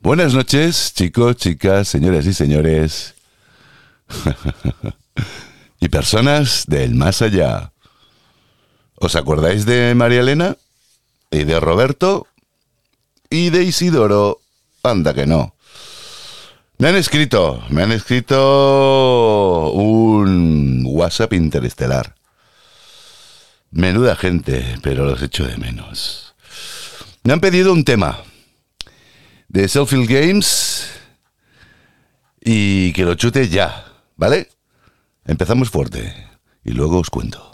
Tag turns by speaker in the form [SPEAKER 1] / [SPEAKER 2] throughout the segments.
[SPEAKER 1] Buenas noches, chicos, chicas, señoras y señores. y personas del más allá. ¿Os acordáis de María Elena? ¿Y de Roberto? ¿Y de Isidoro? Anda que no. Me han escrito, me han escrito un WhatsApp interestelar. Menuda gente, pero los echo de menos. Me han pedido un tema de Selfield Games y que lo chute ya, ¿vale? Empezamos fuerte y luego os cuento.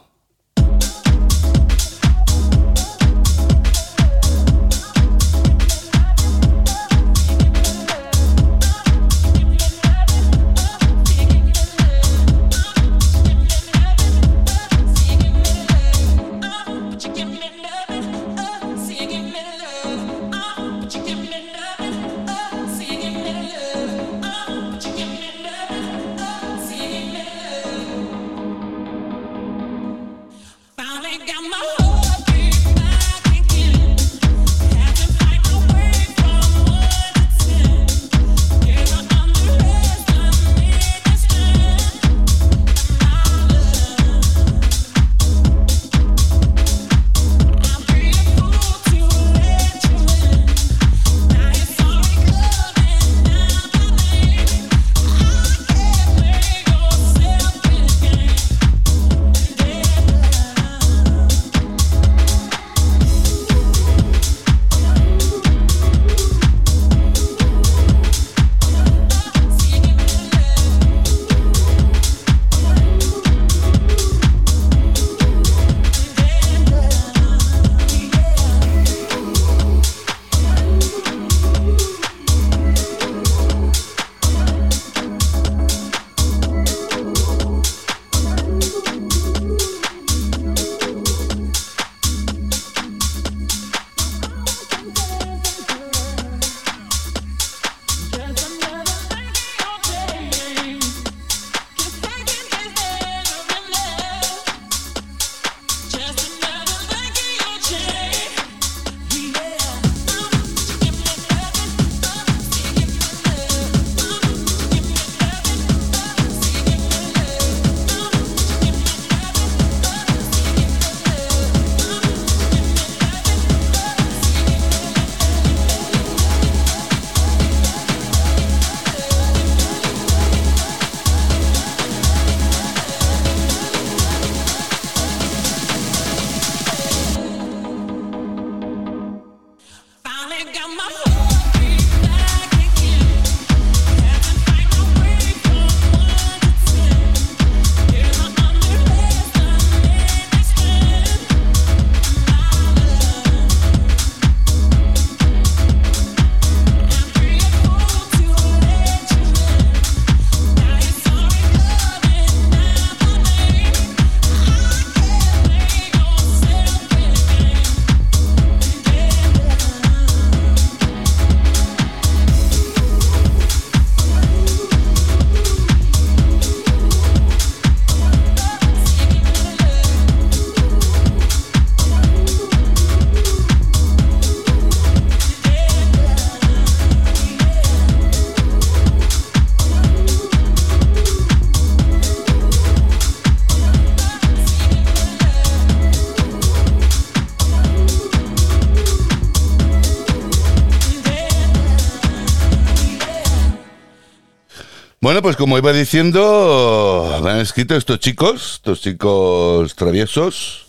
[SPEAKER 1] Pues como iba diciendo, me han escrito estos chicos, estos chicos traviesos,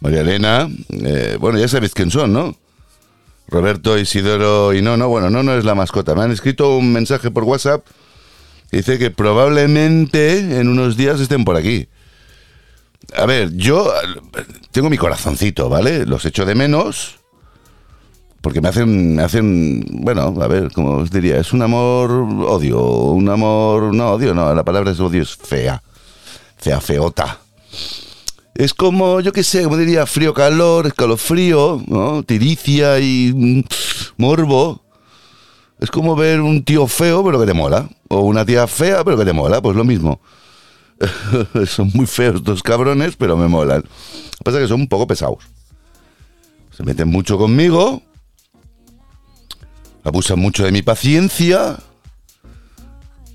[SPEAKER 1] María Elena, eh, bueno, ya sabéis quién son, ¿no? Roberto, Isidoro y no, no, bueno, no, no es la mascota. Me han escrito un mensaje por WhatsApp que dice que probablemente en unos días estén por aquí. A ver, yo tengo mi corazoncito, ¿vale? Los echo de menos porque me hacen, me hacen, bueno, a ver, como os diría, es un amor odio, un amor, no odio, no, la palabra es odio es fea, fea, feota. Es como, yo qué sé, como diría, frío, calor, escalofrío, ¿no? Tiricia y mm, morbo. Es como ver un tío feo, pero que te mola. O una tía fea, pero que te mola, pues lo mismo. son muy feos estos cabrones, pero me molan. Lo que pasa es que son un poco pesados. Se meten mucho conmigo, abusan mucho de mi paciencia.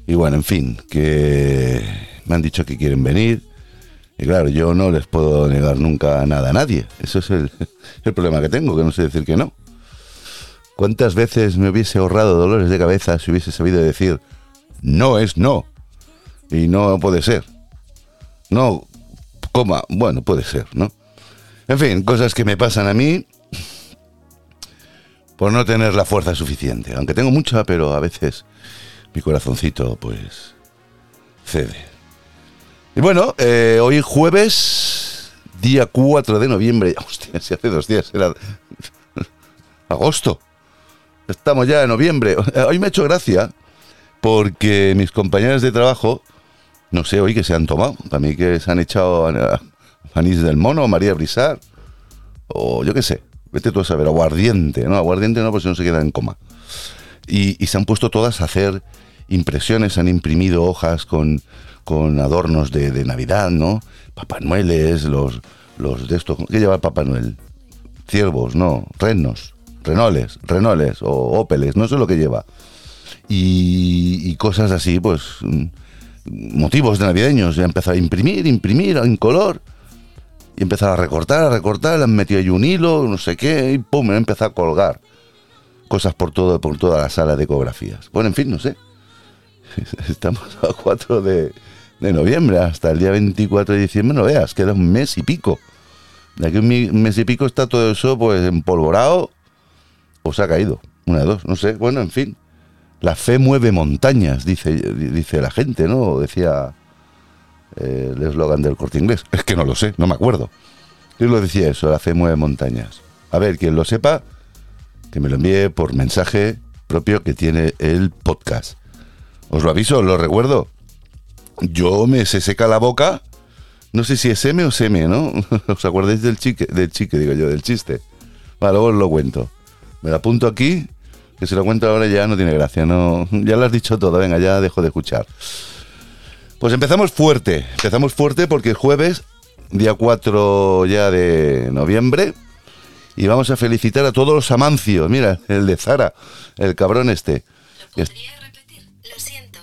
[SPEAKER 1] Y bueno, en fin, que me han dicho que quieren venir. Y claro, yo no les puedo negar nunca nada a nadie. Eso es el, el problema que tengo, que no sé decir que no. ¿Cuántas veces me hubiese ahorrado dolores de cabeza si hubiese sabido decir no es no? Y no puede ser. No, coma, bueno, puede ser, ¿no? En fin, cosas que me pasan a mí por no tener la fuerza suficiente. Aunque tengo mucha, pero a veces mi corazoncito, pues, cede. Y bueno, eh, hoy jueves, día 4 de noviembre. Hostia, si hace dos días era agosto. Estamos ya en noviembre. Hoy me ha hecho gracia porque mis compañeros de trabajo, no sé hoy que se han tomado. Para mí que se han echado a Anís del Mono, María Brisar, o yo qué sé. Vete tú a saber, aguardiente. No, aguardiente no, pues si no se queda en coma. Y, se han puesto todas a hacer impresiones, han imprimido hojas con, con adornos de, Navidad, ¿no? Papá Noeles, los, los de estos. ¿Qué lleva el Papá Noel? Ciervos, no, renos, renoles, renoles o ópeles, no sé lo que lleva. Y, y cosas así, pues. Motivos de navideños. Ya empezado a imprimir, imprimir en color. Y empezar a recortar, a recortar. Le han metido ahí un hilo, no sé qué, y pum, me empezado a colgar. Cosas por todo, por toda la sala de ecografías. Bueno, en fin, no sé. Estamos a 4 de, de noviembre hasta el día 24 de diciembre, no veas, queda un mes y pico. De aquí un mes y pico está todo eso pues empolvorado o se ha caído. Una de dos, no sé. Bueno, en fin. La fe mueve montañas, dice, dice la gente, ¿no? Decía el eslogan del corte inglés. Es que no lo sé, no me acuerdo. ¿Quién lo decía eso? La fe mueve montañas. A ver, quien lo sepa, que me lo envíe por mensaje propio que tiene el podcast. Os lo aviso, os lo recuerdo yo me se seca la boca. No sé si es M o seme, ¿no? ¿Os acordáis del chique? Del chique, digo yo, del chiste. Vale, luego os lo cuento. Me lo apunto aquí, que si lo cuento ahora ya no tiene gracia. No, ya lo has dicho todo, venga, ya dejo de escuchar. Pues empezamos fuerte. Empezamos fuerte porque es jueves, día 4 ya de noviembre. Y vamos a felicitar a todos los amancios. Mira, el de Zara, el cabrón este.
[SPEAKER 2] Lo podría repetir, lo siento.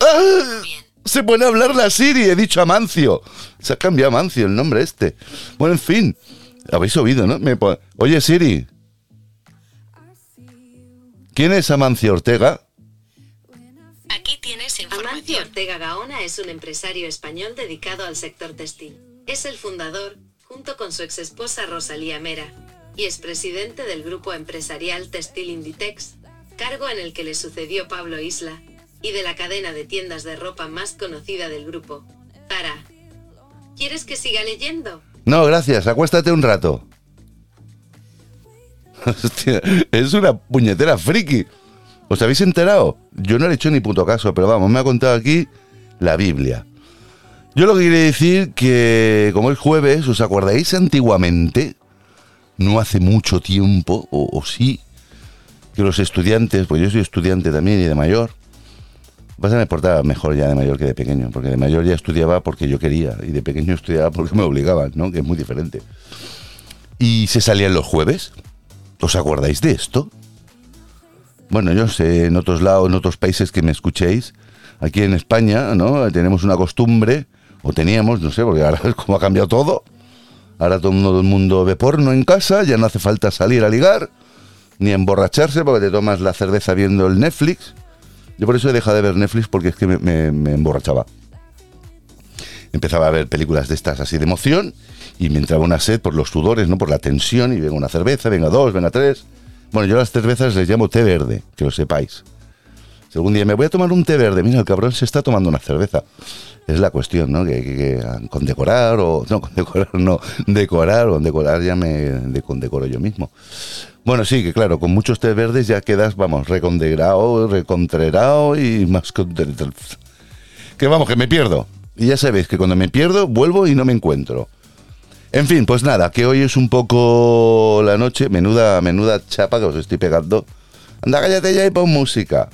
[SPEAKER 1] ¡Ah!
[SPEAKER 2] Bien.
[SPEAKER 1] Se pone a hablar la Siri, he dicho Amancio. Se ha cambiado Amancio el nombre este. Bueno, en fin. Habéis oído, ¿no? Me Oye, Siri. ¿Quién es Amancio Ortega?
[SPEAKER 2] Aquí tienes
[SPEAKER 3] Amancio
[SPEAKER 2] información.
[SPEAKER 3] Ortega Gaona es un empresario español dedicado al sector textil. Es el fundador, junto con su exesposa Rosalía Mera, y es presidente del grupo empresarial Textil Inditex, cargo en el que le sucedió Pablo Isla, y de la cadena de tiendas de ropa más conocida del grupo, Zara. ¿Quieres que siga leyendo?
[SPEAKER 1] No, gracias. Acuéstate un rato. Hostia, es una puñetera friki. ¿Os habéis enterado? Yo no le he hecho ni puto caso, pero vamos, me ha contado aquí la Biblia. Yo lo que quiero decir que, como es jueves, ¿os acordáis antiguamente? No hace mucho tiempo, o, sí, que los estudiantes, pues yo soy estudiante también y de mayor, Vas a me portaba mejor ya de mayor que de pequeño, porque de mayor ya estudiaba porque yo quería y de pequeño estudiaba porque me obligaban, ¿no? Que es muy diferente. Y se salían los jueves. ¿Os acordáis de esto? Bueno, yo sé, en otros lados, en otros países que me escuchéis, aquí en España, ¿no? Tenemos una costumbre, o teníamos, no sé, porque ahora como ha cambiado todo. Ahora todo el mundo, ve porno en casa, ya no hace falta salir a ligar, ni emborracharse, porque te tomas la cerveza viendo el Netflix. Yo por eso he dejado de ver Netflix porque es que me emborrachaba. Empezaba a ver películas de estas así de emoción y me entraba una sed por los sudores, ¿no? Por la tensión y venga una cerveza, venga dos, venga tres. Bueno, yo a las cervezas les llamo té verde, que lo sepáis. Si algún día me voy a tomar un té verde, mira, el cabrón se está tomando una cerveza. Es la cuestión, ¿no? Que, que- que, condecorar o... No, condecorar no. Decorar o decorar ya me de, condecoro yo mismo. Bueno, sí, que claro, con muchos té verdes ya quedas, vamos, recondegrado, recontrerado y más... Que vamos, que me pierdo. Y ya sabéis que cuando me pierdo, vuelvo y no me encuentro. En fin, pues nada, que hoy es un poco la noche, menuda, menuda chapa que os estoy pegando. Anda, cállate ya y pon música.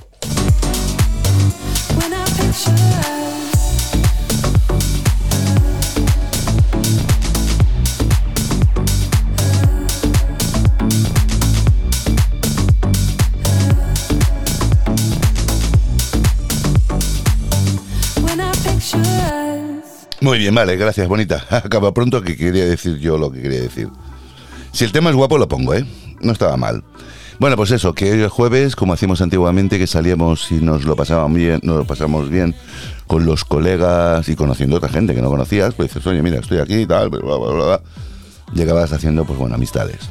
[SPEAKER 4] Muy bien, vale, gracias, bonita. Acaba pronto que quería decir yo lo que quería decir. Si el tema es guapo, lo pongo, ¿eh? No estaba mal. Bueno, pues eso, que hoy es jueves, como hacíamos antiguamente, que salíamos y nos lo pasábamos bien, nos lo pasamos bien con los colegas y conociendo a otra gente que no conocías, pues dices, oye, mira, estoy aquí y tal, bla, bla, bla, bla. Llegabas haciendo, pues bueno, amistades.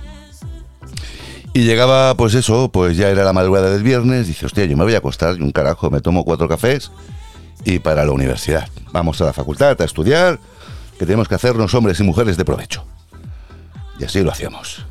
[SPEAKER 4] Y llegaba, pues eso, pues ya era la madrugada del viernes, dice, hostia, yo me voy a acostar y un carajo, me tomo cuatro cafés y para la universidad. Vamos a la facultad a estudiar, que tenemos que hacernos hombres y mujeres de provecho. Y así lo hacíamos.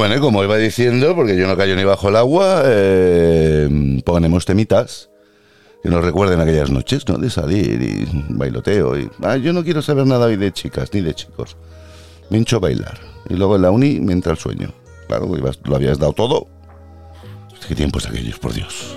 [SPEAKER 4] Bueno, como iba diciendo, porque yo no callo ni bajo el agua, eh, ponemos temitas que nos recuerden aquellas noches, ¿no? De salir y bailoteo. Y, ah, yo no quiero saber nada hoy de chicas ni de chicos. Me hincho bailar. Y luego en la uni me entra el sueño. Claro, ibas- lo habías dado todo. ¿Qué tiempos aquellos, por Dios?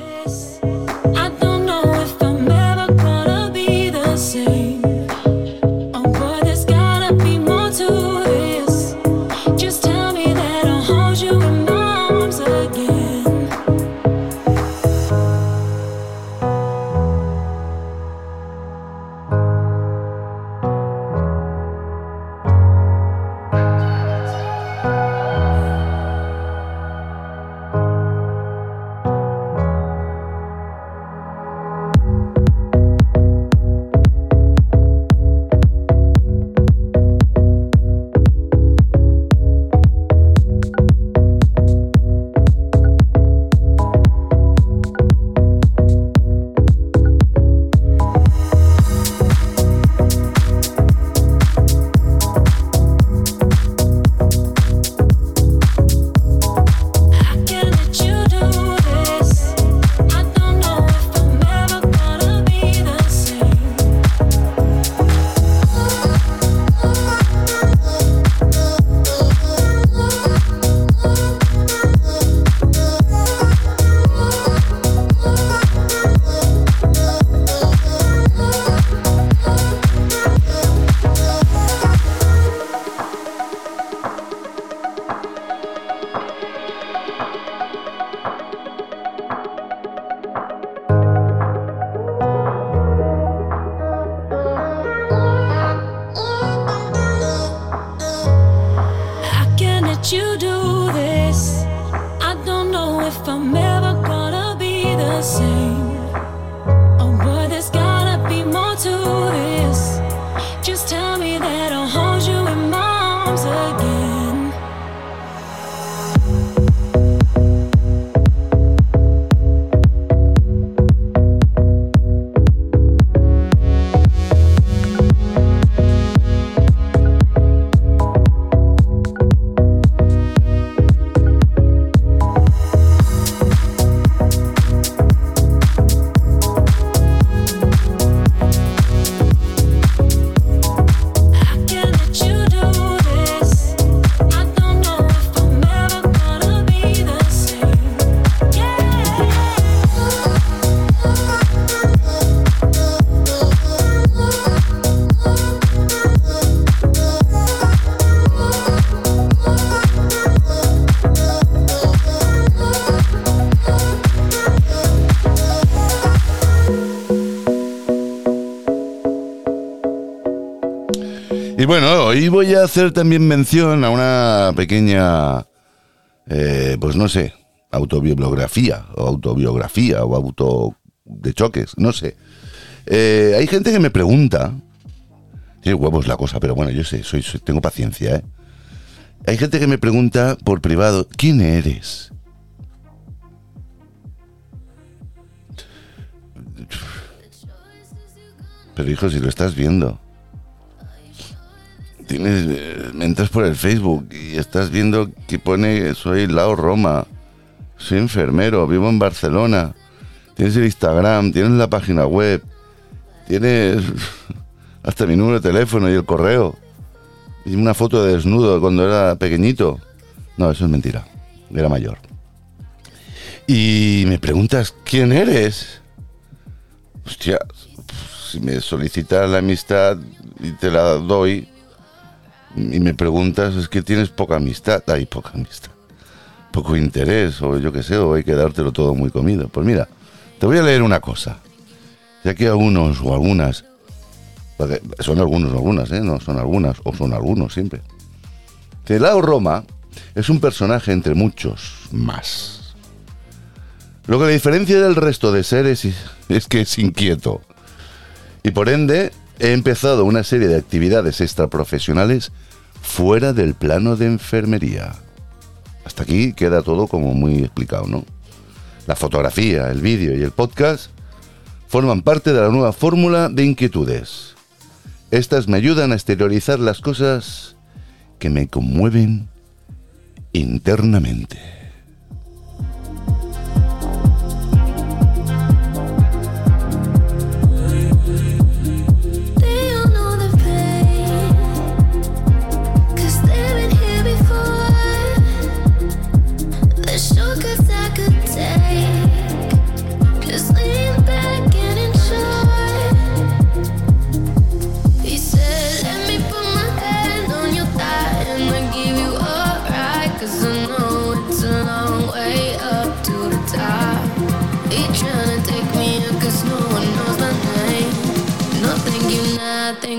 [SPEAKER 1] Bueno, hoy voy a hacer también mención a una pequeña, eh, pues no sé, autobiografía, o autobiografía, o auto de choques, no sé. Eh, hay gente que me pregunta, tiene huevos la cosa, pero bueno, yo sé, soy, soy- tengo paciencia, ¿eh? Hay gente que me pregunta por privado, ¿quién eres? Pero hijo, si lo estás viendo. Tienes, eh, me entras por el Facebook y estás viendo que pone soy Lao Roma, soy enfermero, vivo en Barcelona. Tienes el Instagram, tienes la página web, tienes hasta mi número de teléfono y el correo. Y una foto de desnudo cuando era pequeñito. No, eso es mentira. Era mayor. Y me preguntas, ¿quién eres? Hostia, si me solicitas la amistad y te la doy, y me preguntas, es que tienes poca amistad. Hay poca amistad. Poco interés, o yo qué sé, o hay que dártelo todo muy comido. Pues mira, te voy a leer una cosa. Ya que algunos o algunas, son algunos o algunas, ¿eh? No son algunas, o son algunos siempre. Que Lao Roma es un personaje entre muchos más. Lo que le diferencia del resto de seres es que es inquieto. Y por ende, he empezado una serie de actividades extraprofesionales fuera del plano de enfermería. Hasta aquí queda todo como muy explicado, ¿no? La fotografía, el vídeo y el podcast forman parte de la nueva fórmula de inquietudes. Estas me ayudan a exteriorizar las cosas que me conmueven internamente.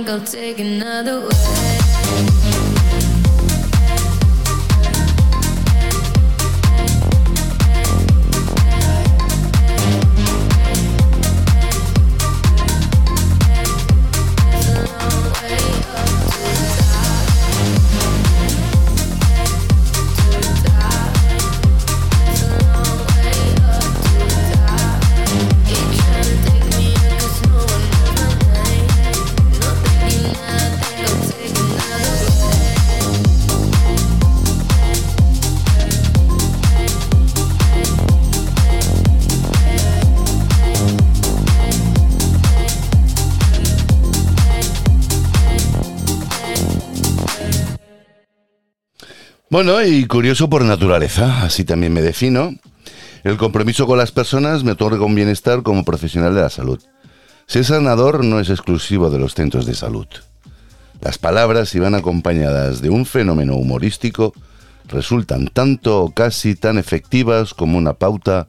[SPEAKER 5] I'll take another way.
[SPEAKER 1] Bueno, y curioso por naturaleza, así también me defino. El compromiso con las personas me otorga un bienestar como profesional de la salud. Ser sanador no es exclusivo de los centros de salud. Las palabras, si van acompañadas de un fenómeno humorístico, resultan tanto o casi tan efectivas como una pauta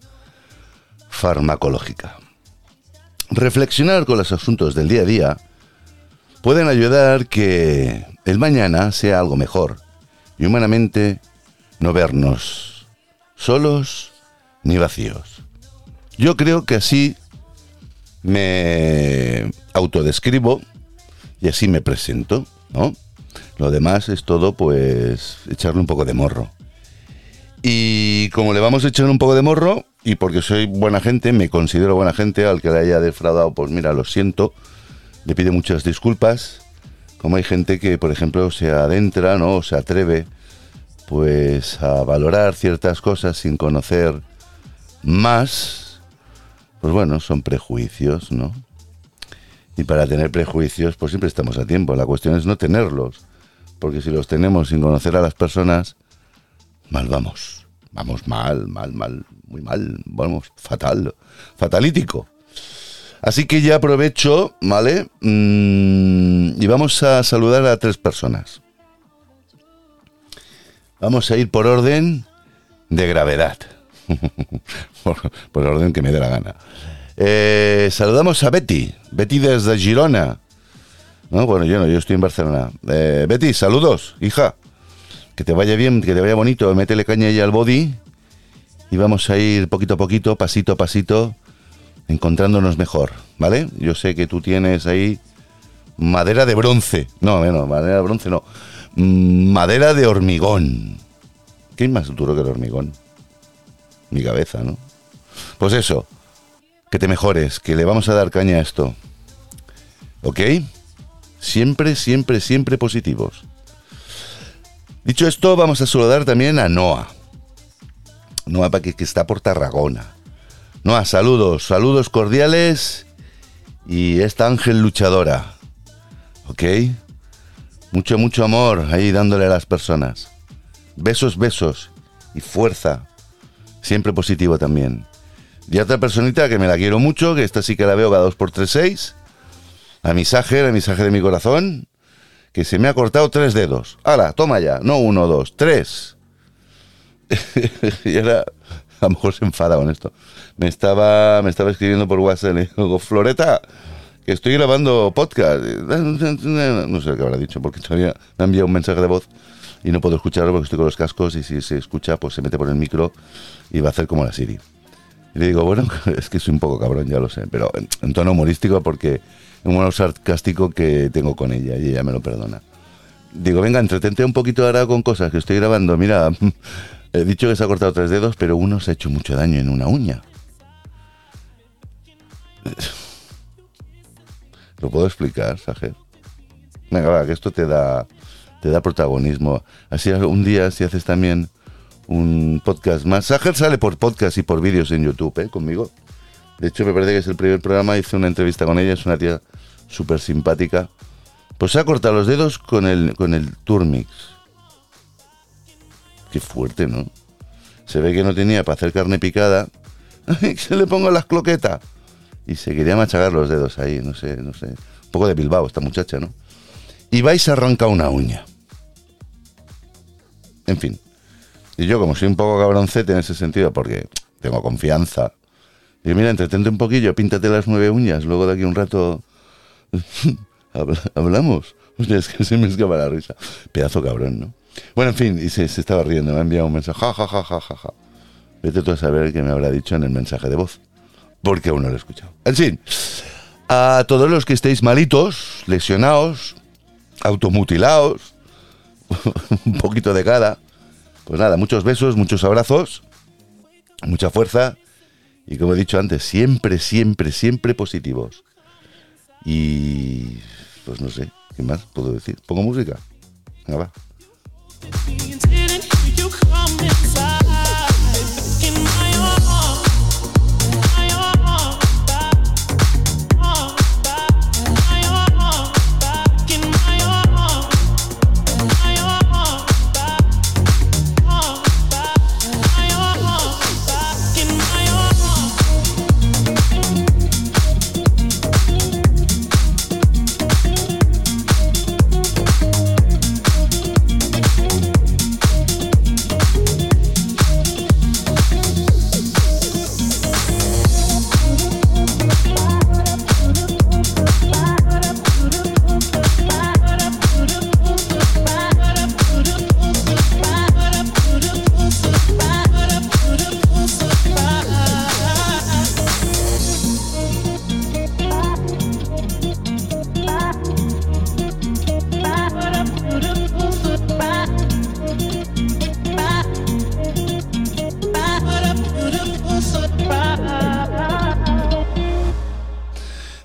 [SPEAKER 1] farmacológica. Reflexionar con los asuntos del día a día pueden ayudar que el mañana sea algo mejor y humanamente no vernos solos ni vacíos. Yo creo que así me autodescribo y así me presento, ¿no? Lo demás es todo, pues, echarle un poco de morro. Y como le vamos a echar un poco de morro, y porque soy buena gente, me considero buena gente, al que le haya defraudado, pues mira, lo siento, le pido muchas disculpas. Como hay gente que, por ejemplo, se adentra, ¿no? O se atreve, pues, a valorar ciertas cosas sin conocer más, pues bueno, son prejuicios, ¿no? Y para tener prejuicios, pues siempre estamos a tiempo. La cuestión es no tenerlos. Porque si los tenemos sin conocer a las personas, mal vamos. Vamos mal, mal, mal, muy mal. Vamos, fatal. Fatalítico. Así que ya aprovecho, ¿vale? Mm, y vamos a saludar a tres personas. Vamos a ir por orden de gravedad. por, por orden que me dé la gana. Eh, saludamos a Betty. Betty desde Girona. No, bueno, yo no, yo estoy en Barcelona. Eh, Betty, saludos, hija. Que te vaya bien, que te vaya bonito. Métele caña ahí al body. Y vamos a ir poquito a poquito, pasito a pasito, encontrándonos mejor, ¿vale? Yo sé que tú tienes ahí madera de bronce. No, no, madera de bronce no. Mm, Madera de hormigón. ¿Qué es más duro que el hormigón? Mi cabeza, ¿no? Pues eso, que te mejores, que le vamos a dar caña a esto. ¿Ok? Siempre, siempre, siempre positivos. Dicho esto, vamos a saludar también a Noah. Noah, que está por Tarragona. Noah, saludos, saludos cordiales. Y esta ángel luchadora. ¿Ok? Mucho, mucho amor ahí dándole a las personas. Besos, besos. Y fuerza. Siempre positivo también. Y otra personita que me la quiero mucho, que esta sí que la veo cada 2x36. La misaje, la misaje de mi corazón, que se me ha cortado tres dedos. ¡Hala, toma ya! No uno, dos, tres. y ahora, a lo mejor se enfada con esto. Me estaba, me estaba escribiendo por WhatsApp, le digo, Floreta, que estoy grabando podcast. No sé qué habrá dicho, porque todavía me ha enviado un mensaje de voz y no puedo escucharlo porque estoy con los cascos y si se escucha, pues se mete por el micro y va a hacer como la Siri. Y le digo, bueno, es que soy un poco cabrón, ya lo sé, pero en, tono humorístico porque un modo sarcástico que tengo con ella y ella me lo perdona. Digo, venga, entretente un poquito ahora con cosas que estoy grabando. Mira, he dicho que se ha cortado tres dedos, pero uno se ha hecho mucho daño en una uña. ¿Lo puedo explicar, Sajer? Venga, va, que esto te da, te da protagonismo. Así un día, si haces también un podcast más. Sajer sale por podcast y por vídeos en YouTube, ¿eh? Conmigo. De hecho, me parece que es el primer programa. Hice una entrevista con ella. Es una tía súper simpática. Pues se ha cortado los dedos con el, con el Turmix. Fuerte, ¿no? Se ve que no tenía para hacer carne picada. Se le pongo las cloquetas. Y se quería machacar los dedos ahí, no sé, no sé. Un poco de Bilbao esta muchacha, ¿no? Y vais a arrancar una uña. En fin. Y yo, como soy un poco cabroncete en ese sentido, porque tengo confianza, digo, mira, entretente un poquillo, píntate las nueve uñas, luego de aquí un rato habla- hablamos. Hostia, es que se me escapa la risa. Pedazo cabrón, ¿no? Bueno, en fin, y se, estaba riendo, me ha enviado un mensaje, ja, ja, ja, ja, ja, ja. Vete tú a saber qué me habrá dicho en el mensaje de voz, porque aún no lo he escuchado. En fin, a todos los que estéis malitos, lesionados, automutilados, un poquito de cada, pues nada, muchos besos, muchos abrazos, mucha fuerza y como he dicho antes, siempre, siempre, siempre positivos. Y pues no sé, ¿qué más puedo decir? ¿Pongo música? Venga, va.
[SPEAKER 5] Millions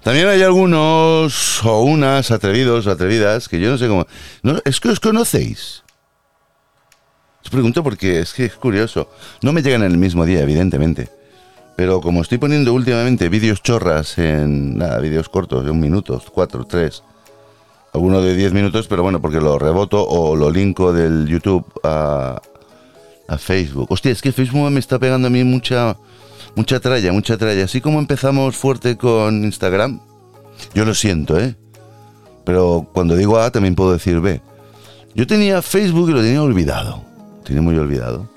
[SPEAKER 1] También hay algunos o unas atrevidos o atrevidas que yo no sé cómo. No, es que os conocéis. Os pregunto porque es que es curioso. No me llegan en el mismo día, evidentemente. Pero como estoy poniendo últimamente vídeos chorras en. Nada, vídeos cortos, de un minuto, cuatro, tres. Alguno de diez minutos, pero bueno, porque lo reboto o lo linko del YouTube a, a Facebook. Hostia, es que Facebook me está pegando a mí mucha, mucha tralla, mucha tralla. Así como empezamos fuerte con Instagram, yo lo siento, ¿eh? Pero cuando digo A también puedo decir B. Yo tenía Facebook y lo tenía olvidado. Tenía muy olvidado.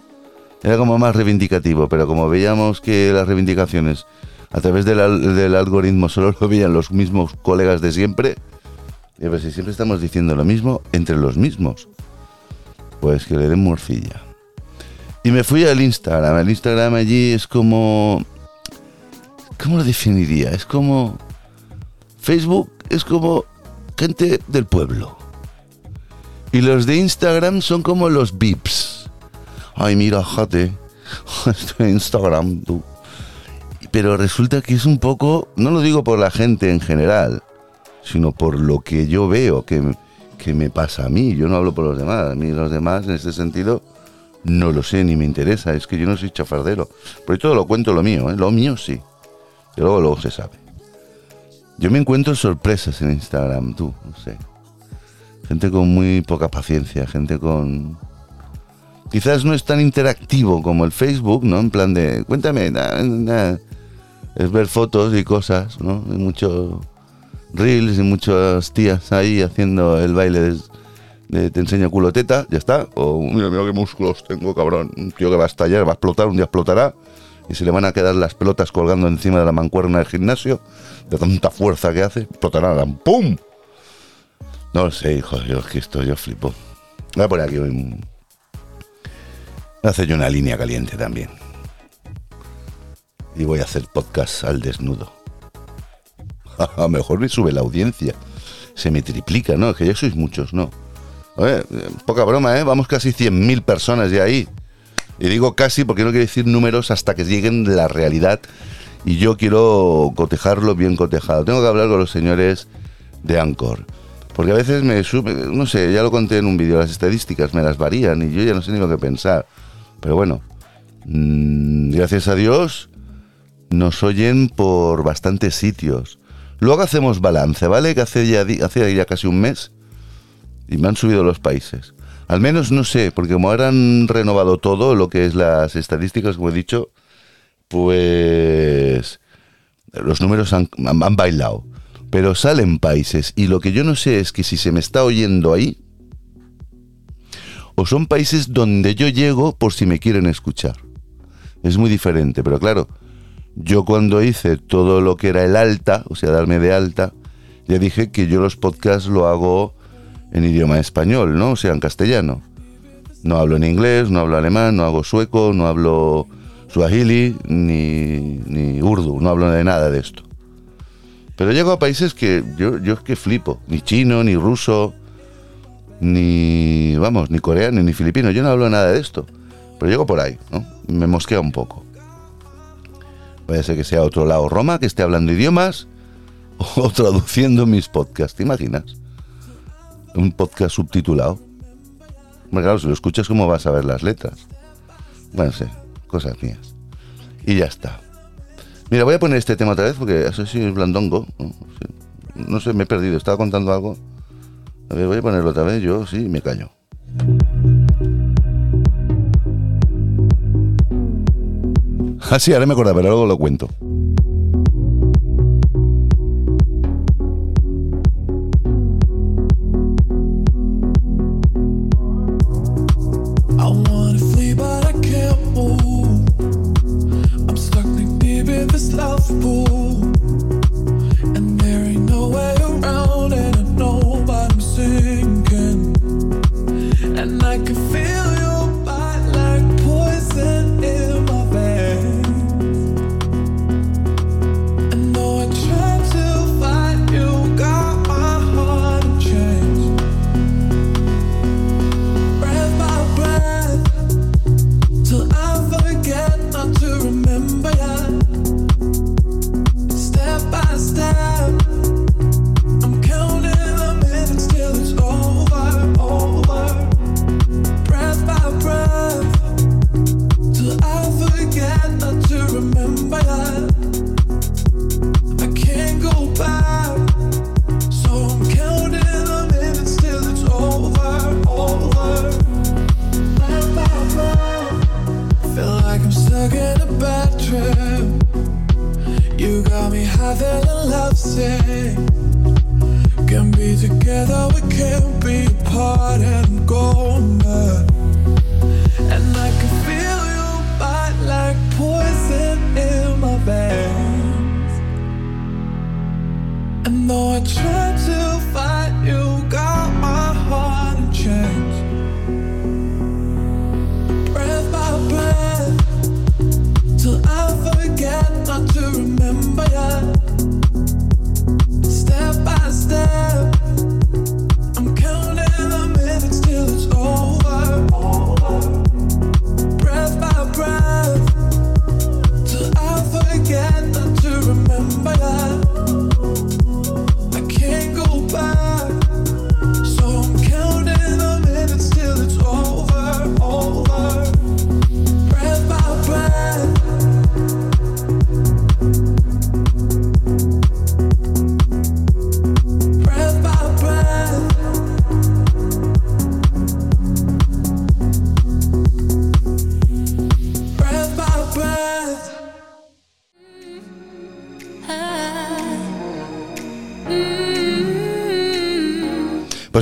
[SPEAKER 1] Era como más reivindicativo, pero como veíamos que las reivindicaciones a través del, al- del algoritmo solo lo veían los mismos colegas de siempre, y pues si siempre estamos diciendo lo mismo entre los mismos, pues que le den morcilla. Y me fui al Instagram. El Instagram allí es como... ¿Cómo lo definiría? Es como... Facebook es como gente del pueblo. Y los de Instagram son como los VIPs. Ay, mira, jate. Estoy en Instagram, tú. Pero resulta que es un poco... No lo digo por la gente en general, sino por lo que yo veo que, que me pasa a mí. Yo no hablo por los demás. A mí los demás, en este sentido, no lo sé ni me interesa. Es que yo no soy chafardero. Pero todo lo cuento lo mío, ¿eh? Lo mío sí. Y luego, luego se sabe. Yo me encuentro sorpresas en Instagram, tú, no sé. Gente con muy poca paciencia, gente con... Quizás no es tan interactivo como el Facebook, ¿no? En plan de, cuéntame, na, na". es ver fotos y cosas, ¿no? Hay muchos reels y muchas tías ahí haciendo el baile de, de te enseño culo teta, ya está. O mira, mira qué músculos tengo, cabrón. Un tío que va a estallar, va a explotar, un día explotará y se le van a quedar las pelotas colgando encima de la mancuerna del gimnasio, de tanta fuerza que hace, explotarán, ¡pum! No lo sé, hijo, yo es que esto yo flipo. Voy a poner aquí un... Voy a hacer yo una línea caliente también. Y voy a hacer podcast al desnudo. A lo mejor me sube la audiencia. Se me triplica, ¿no? Es que ya sois muchos, ¿no? Eh, poca broma, ¿eh? Vamos casi 100.000 personas ya ahí. Y digo casi porque no quiero decir números hasta que lleguen la realidad. Y yo quiero cotejarlo bien cotejado. Tengo que hablar con los señores de Anchor. Porque a veces me sube, no sé, ya lo conté en un vídeo, las estadísticas me las varían y yo ya no sé ni lo que pensar. Pero bueno, mm, gracias a Dios nos oyen por bastantes sitios. Luego hacemos balance, ¿vale? Que hace ya casi un mes y me han subido los países. Al menos no sé, porque como ahora han renovado todo lo que es las estadísticas, como he dicho, pues los números han, han- han bailado. Pero salen países y lo que yo no sé es que si se me está oyendo ahí o son países donde yo llego por si me quieren escuchar. Es muy diferente, pero claro, yo cuando hice todo lo que era el alta, o sea, darme de alta, ya dije que yo los podcasts lo hago en idioma español, ¿no? O sea, en castellano. No hablo en inglés, no hablo alemán, no hago sueco, no hablo suahili, ni, ni urdu, no hablo de nada de esto. Pero llego a países que yo, yo es que flipo, ni chino, ni ruso, ni, vamos, ni coreano, ni filipino, yo no hablo nada de esto. Pero llego por ahí, ¿no? Me mosquea un poco. Puede ser que sea otro lado Roma, que esté hablando idiomas o traduciendo mis podcasts, ¿te imaginas? Un podcast subtitulado. Bueno, claro, si lo escuchas, ¿cómo vas a ver las letras? Bueno, sé, cosas mías. Y ya está. Mira, voy a poner este tema otra vez porque eso sí es blandongo. No sé, me he perdido. Estaba contando algo. A ver, voy a ponerlo otra vez. Yo sí, me callo. Ah, sí, ahora me acuerdo, pero luego lo cuento.
[SPEAKER 6] Love pool,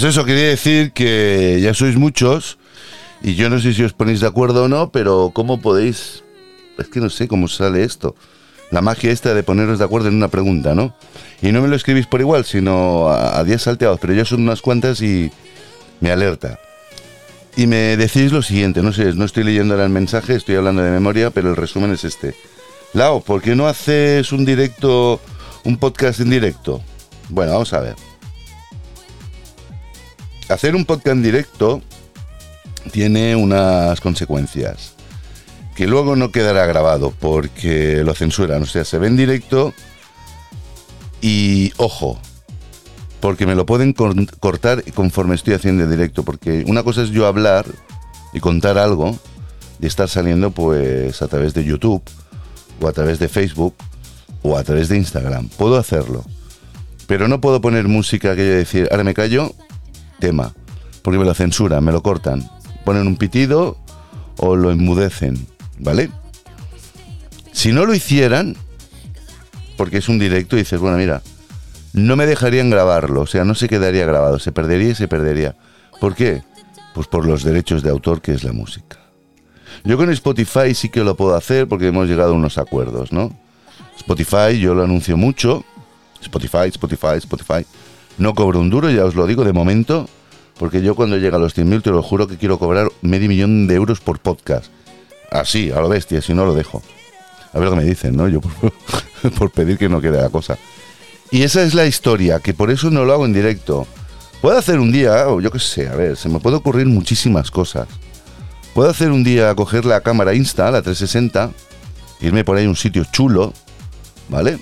[SPEAKER 1] Pues eso quería decir que ya sois muchos y yo no sé si os ponéis de acuerdo o no, pero ¿cómo podéis? Es que no sé cómo sale esto. La magia esta de poneros de acuerdo en una pregunta, ¿no? Y no me lo escribís por igual, sino a, a 10 salteados, pero ya son unas cuantas y me alerta. Y me decís lo siguiente, no sé, no estoy leyendo ahora el mensaje, estoy hablando de memoria, pero el resumen es este. Lao, ¿por qué no haces un directo, un podcast en directo? Bueno, vamos a ver. Hacer un podcast directo tiene unas consecuencias que luego no quedará grabado porque lo censuran. O sea, se ve en directo y ojo, porque me lo pueden cor- cortar conforme estoy haciendo en directo. Porque una cosa es yo hablar y contar algo y estar saliendo pues a través de YouTube o a través de Facebook o a través de Instagram. Puedo hacerlo. Pero no puedo poner música que yo decir, ahora me callo, tema. Porque me lo censuran, me lo cortan. Ponen un pitido o lo enmudecen, ¿vale? Si no lo hicieran, porque es un directo dices, bueno, mira, no me dejarían grabarlo, o sea, no se quedaría grabado, se perdería y se perdería. ¿Por qué? Pues por los derechos de autor que es la música. Yo con Spotify sí que lo puedo hacer porque hemos llegado a unos acuerdos, ¿no? Spotify yo lo anuncio mucho. Spotify, Spotify, Spotify. No cobro un duro, ya os lo digo de momento, porque yo cuando llega a los 100.000 te lo juro que quiero cobrar medio millón de euros por podcast. Así, a lo bestia, si no lo dejo. A ver lo que me dicen, ¿no? Yo por, por pedir que no quede la cosa. Y esa es la historia, que por eso no lo hago en directo. Puedo hacer un día, o yo qué sé, a ver, se me puede ocurrir muchísimas cosas. Puedo hacer un día, coger la cámara Insta, la 360, irme por ahí a un sitio chulo, ¿vale?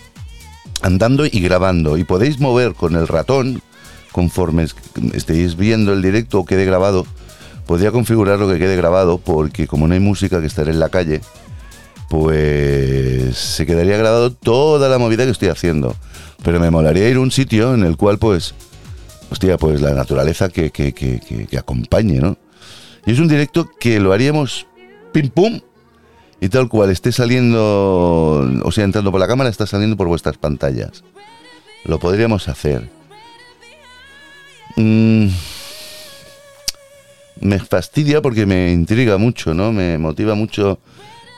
[SPEAKER 1] Andando y grabando. Y podéis mover con el ratón, conforme es- estéis viendo el directo o quede grabado, podría configurar lo que quede grabado, porque como no hay música que estaré en la calle, pues se quedaría grabado toda la movida que estoy haciendo. Pero me molaría ir a un sitio en el cual, pues, hostia, pues la naturaleza que, que, que- que acompañe, ¿no? Y es un directo que lo haríamos pim pum y tal cual esté saliendo, o sea, entrando por la cámara, está saliendo por vuestras pantallas. Lo podríamos hacer. Mm, me fastidia porque me intriga mucho, ¿no? Me motiva mucho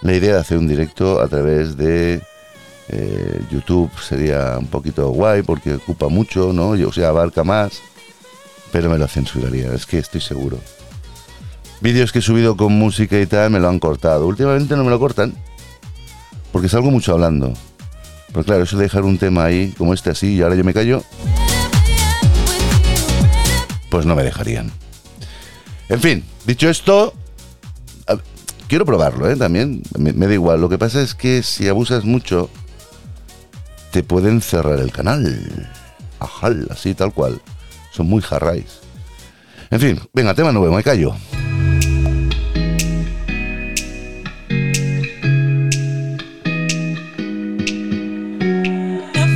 [SPEAKER 1] la idea de hacer un directo a través de eh, YouTube. Sería un poquito guay porque ocupa mucho, ¿no? O sea, abarca más. Pero me lo censuraría, es que estoy seguro. Vídeos que he subido con música y tal me lo han cortado. Últimamente no me lo cortan. Porque salgo mucho hablando. Pero claro, eso de dejar un tema ahí, como este así, y ahora yo me callo, pues no me dejarían. En fin, dicho esto, quiero probarlo, ¿eh? También, me, da igual. Lo que pasa es que si abusas mucho, te pueden cerrar el canal. Ajal, así tal cual. Son muy jarráis. En fin, venga, tema nuevo, me callo.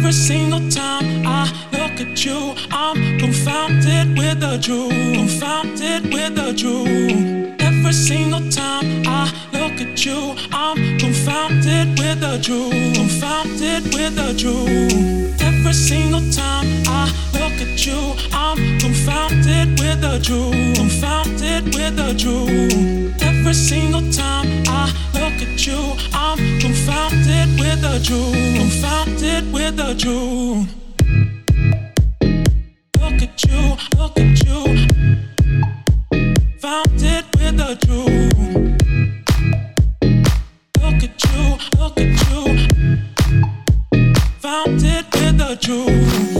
[SPEAKER 6] Every single time I look at you, I'm confounded with the truth. Confounded with the truth. Every single time I look at you, I'm confounded with the truth. Confounded with the truth. Every single time I look at you, I'm confounded with the truth. Confounded with the truth. Every single time I look at you, I'm confounded with the truth. Confounded with the truth. Look at you, look at you. Found it with the truth. Look at you, look at you true.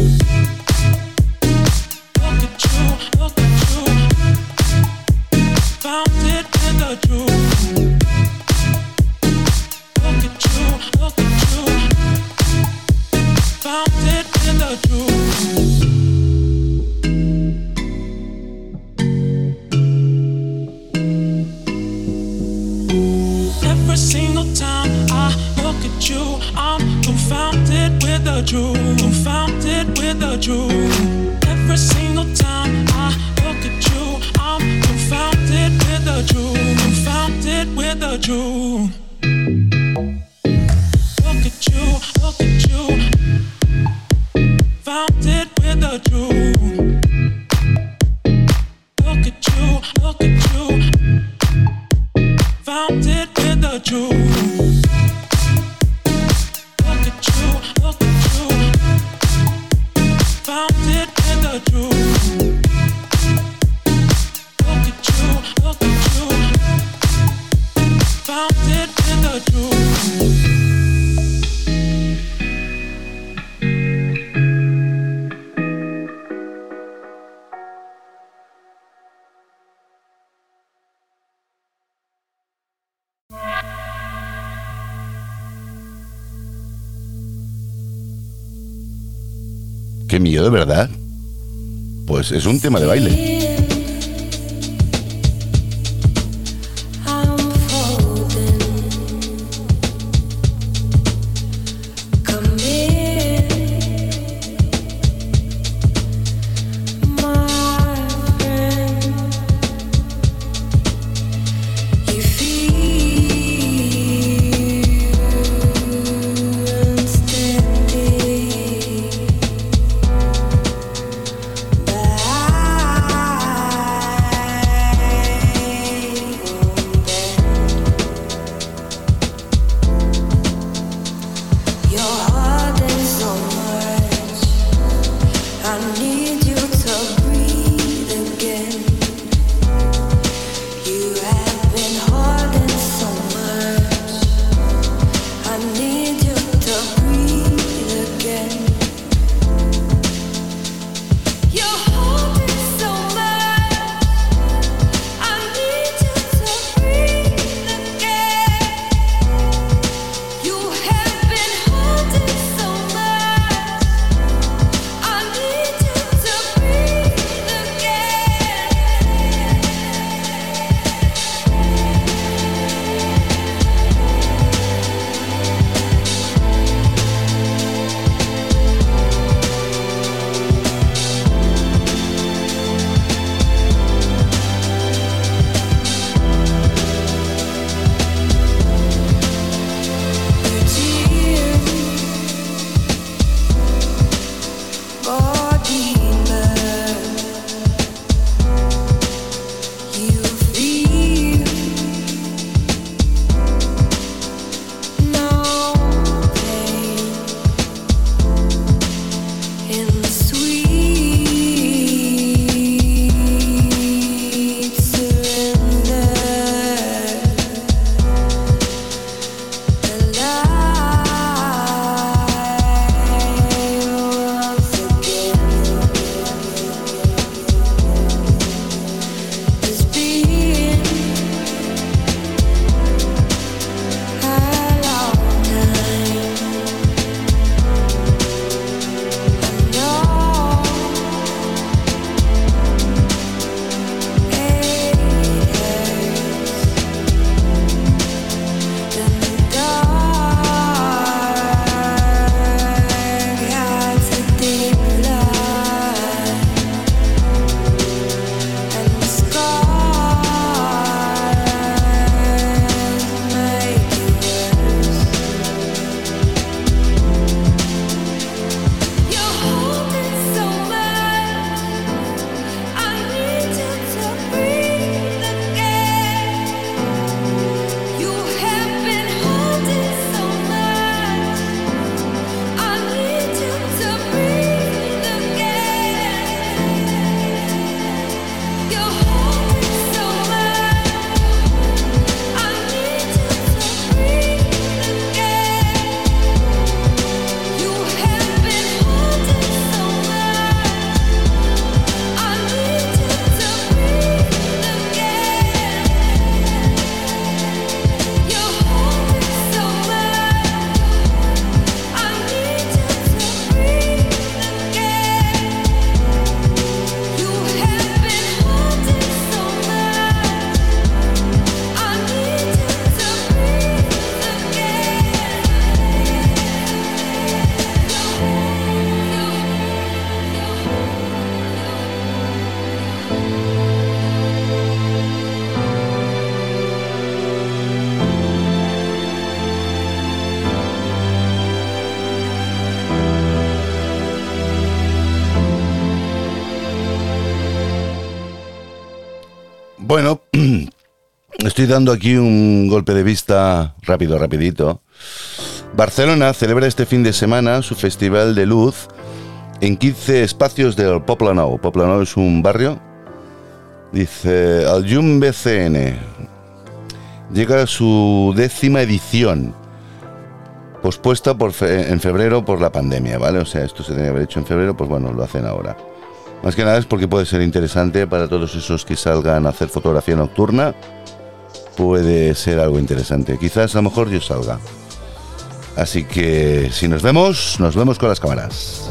[SPEAKER 6] Truth. Confounded with the truth. Every single time I look at you, I'm confounded with the truth. Confounded with the truth. Look at you, look at you. Found it with the truth.
[SPEAKER 4] Qué miedo, ¿verdad? Pues es un tema de baile.
[SPEAKER 1] Estoy dando aquí un golpe de vista rápido, rapidito. Barcelona celebra este fin de semana su Festival de Luz en 15 espacios del Poblenou. Poblenou es un barrio. Dice, al BCN llega su décima edición, pospuesta por en febrero por la pandemia, ¿vale? O sea, esto se tenía que haber hecho en febrero, pues bueno, lo hacen ahora. Más que nada es porque puede ser interesante para todos esos que salgan a hacer fotografía nocturna. Puede ser algo interesante. Quizás a lo mejor yo salga. Así que si nos vemos, nos vemos con las cámaras.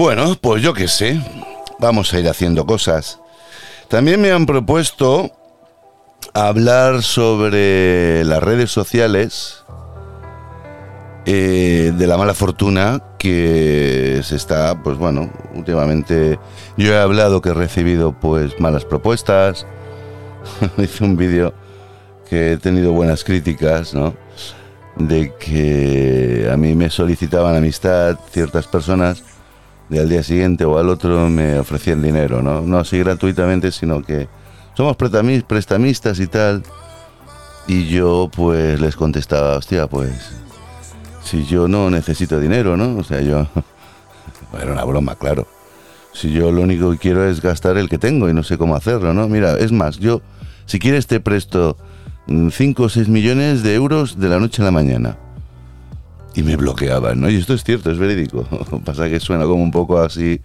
[SPEAKER 1] Bueno, pues yo qué sé. Vamos a ir haciendo cosas. También me han propuesto hablar sobre las redes sociales eh, de la mala fortuna que se está, pues bueno, últimamente yo he hablado que he recibido pues malas propuestas. Hice un vídeo que he tenido buenas críticas, ¿no? De que a mí me solicitaban amistad ciertas personas y al día siguiente o al otro me ofrecían dinero, ¿no? No así gratuitamente, sino que somos prestami- prestamistas y tal. Y yo pues les contestaba, hostia, pues si yo no necesito dinero, ¿no? O sea, yo... Era una broma, claro. Si yo lo único que quiero es gastar el que tengo y no sé cómo hacerlo, ¿no? Mira, es más, yo, si quieres te presto 5 o 6 millones de euros de la noche a la mañana. Y me bloqueaban, ¿no? Y esto es cierto, es verídico. Pasa que suena como un poco así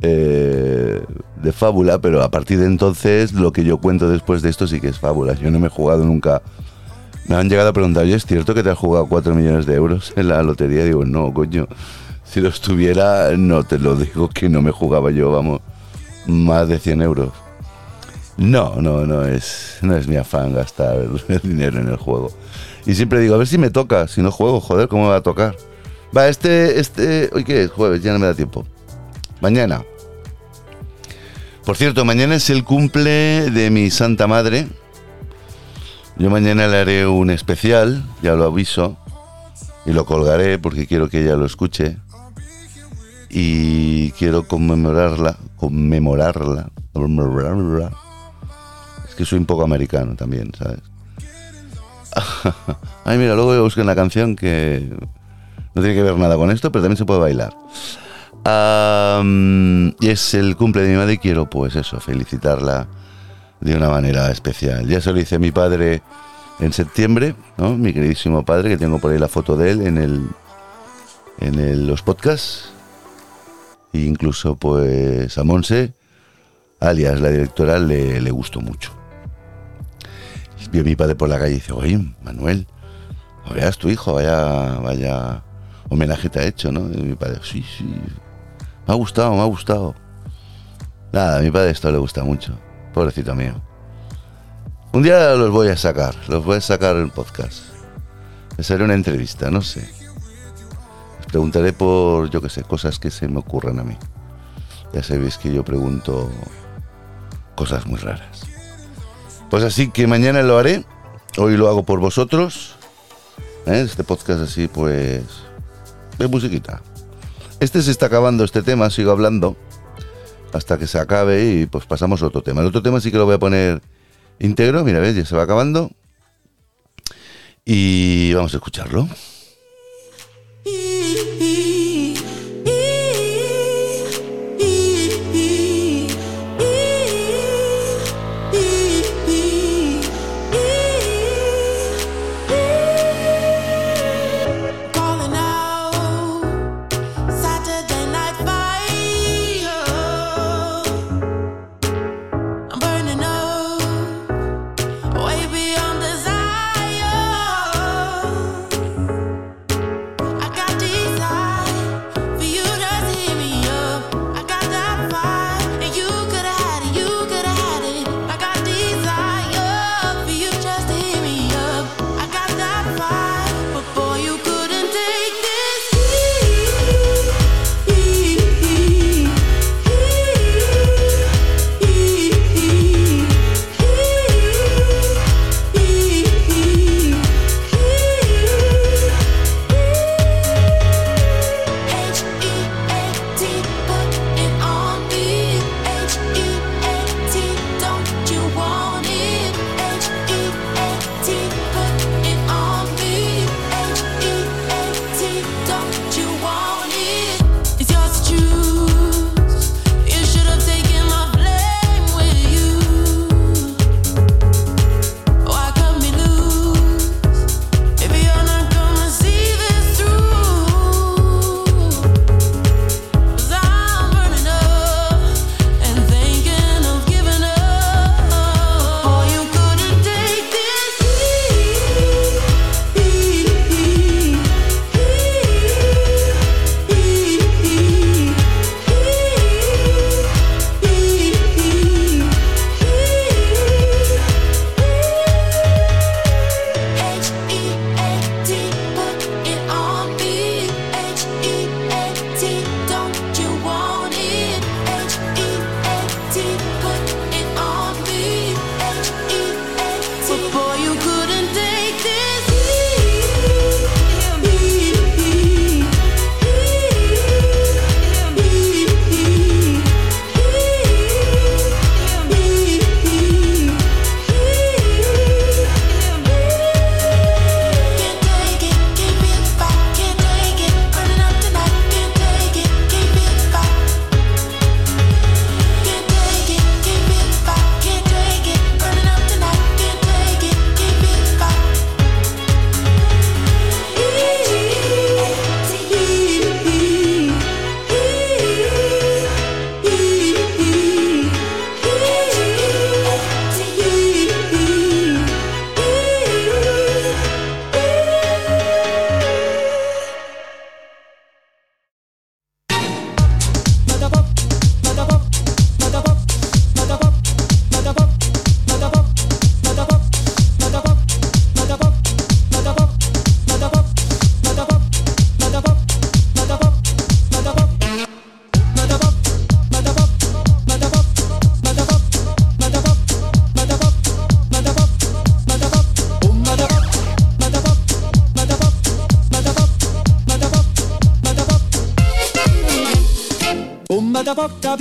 [SPEAKER 1] eh, de fábula, pero a partir de entonces lo que yo cuento después de esto sí que es fábula. Yo no me he jugado nunca. Me han llegado a preguntar, oye, ¿es cierto que te has jugado 4 millones de euros en la lotería? Digo, no, coño. Si los tuviera, no te lo digo que no me jugaba yo, vamos, más de 100 euros. No, no, no es, no es mi afán gastar el dinero en el juego. Y siempre digo, a ver si me toca, si no juego, joder, ¿cómo me va a tocar? Va, este, este, hoy qué es, jueves, ya no me da tiempo. Mañana. Por cierto, mañana es el cumple de mi Santa Madre. Yo mañana le haré un especial, ya lo aviso, y lo colgaré porque quiero que ella lo escuche. Y quiero conmemorarla, conmemorarla. Es que soy un poco americano también, ¿sabes? Ay, mira, luego voy a buscar una canción que no tiene que ver nada con esto, pero también se puede bailar. Y es el cumple de mi madre y quiero, pues eso, felicitarla de una manera especial. Ya se lo hice a mi padre en septiembre, ¿no? Mi queridísimo padre, que tengo por ahí la foto de él en el en el- los podcasts. E incluso, pues, a Monse, alias la directora, le, le gustó mucho. Vio a mi padre por la calle y dice, oye, Manuel, veas tu hijo, vaya, vaya homenaje te ha hecho, ¿no? Y mi padre, sí, sí, me ha gustado, me ha gustado. Nada, a mi padre esto le gusta mucho, pobrecito mío. Un día los voy a sacar, los voy a sacar en podcast. Les haré una entrevista, no sé. Les preguntaré por, yo qué sé, cosas que se me ocurran a mí. Ya sabéis que yo pregunto cosas muy raras. Pues así que mañana lo haré. Hoy lo hago por vosotros. ¿eh? Este podcast así, pues. De musiquita. Este se está acabando este tema, sigo hablando. Hasta que se acabe y pues pasamos a otro tema. El otro tema sí que lo voy a poner íntegro. Mira, ves, ya se va acabando. Y vamos a escucharlo.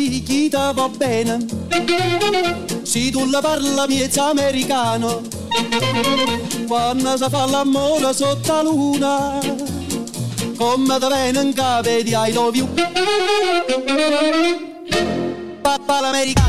[SPEAKER 7] Poca picchita va bene. Se tu la parla miezza americano, quando si fa l'amore sotto la luna, come da bene in capo di I love you. Papà l'americano.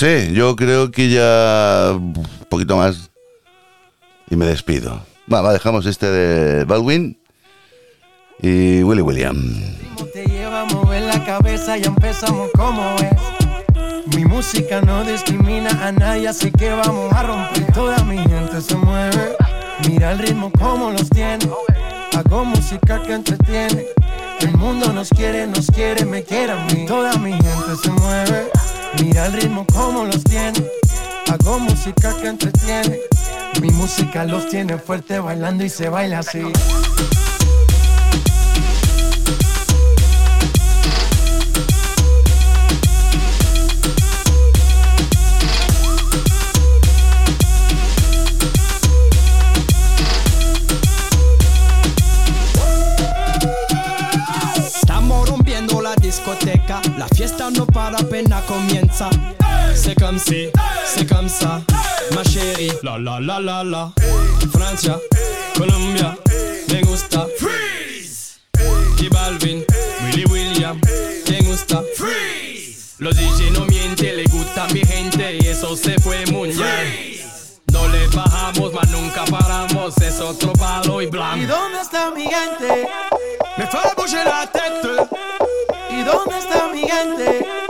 [SPEAKER 1] Sé, yo creo que ya un poquito más y me despido. Va, va, dejamos este de Baldwin y Willy William.
[SPEAKER 8] Te lleva a mover la cabeza y empezamos como es. Mi música no discrimina a nadie, así que vamos a romper. Toda mi gente se mueve. Mira el ritmo como los tiene. Hago música que entretiene. El mundo nos quiere, nos quiere, me quiere a mí. Toda mi gente se mueve. Mira el ritmo como los tiene. Hago música que entretiene. Mi música los tiene fuerte bailando y se baila así.
[SPEAKER 9] Apenas comienza. C'est comme si, c'est comme ça, ma chérie. La la la la la. Francia, Colombia, me gusta. Freeze. Y Balvin, Willy William, me gusta. Freeze. Los DJ no mienten, le gusta a mi gente y eso se fue muy bien. No le bajamos, mas nunca paramos, es otro palo y
[SPEAKER 8] ¿Y
[SPEAKER 9] blanco.
[SPEAKER 8] dónde está mi gente?
[SPEAKER 9] Me fait bouger la tête.
[SPEAKER 8] ¿Y dónde está mi gente?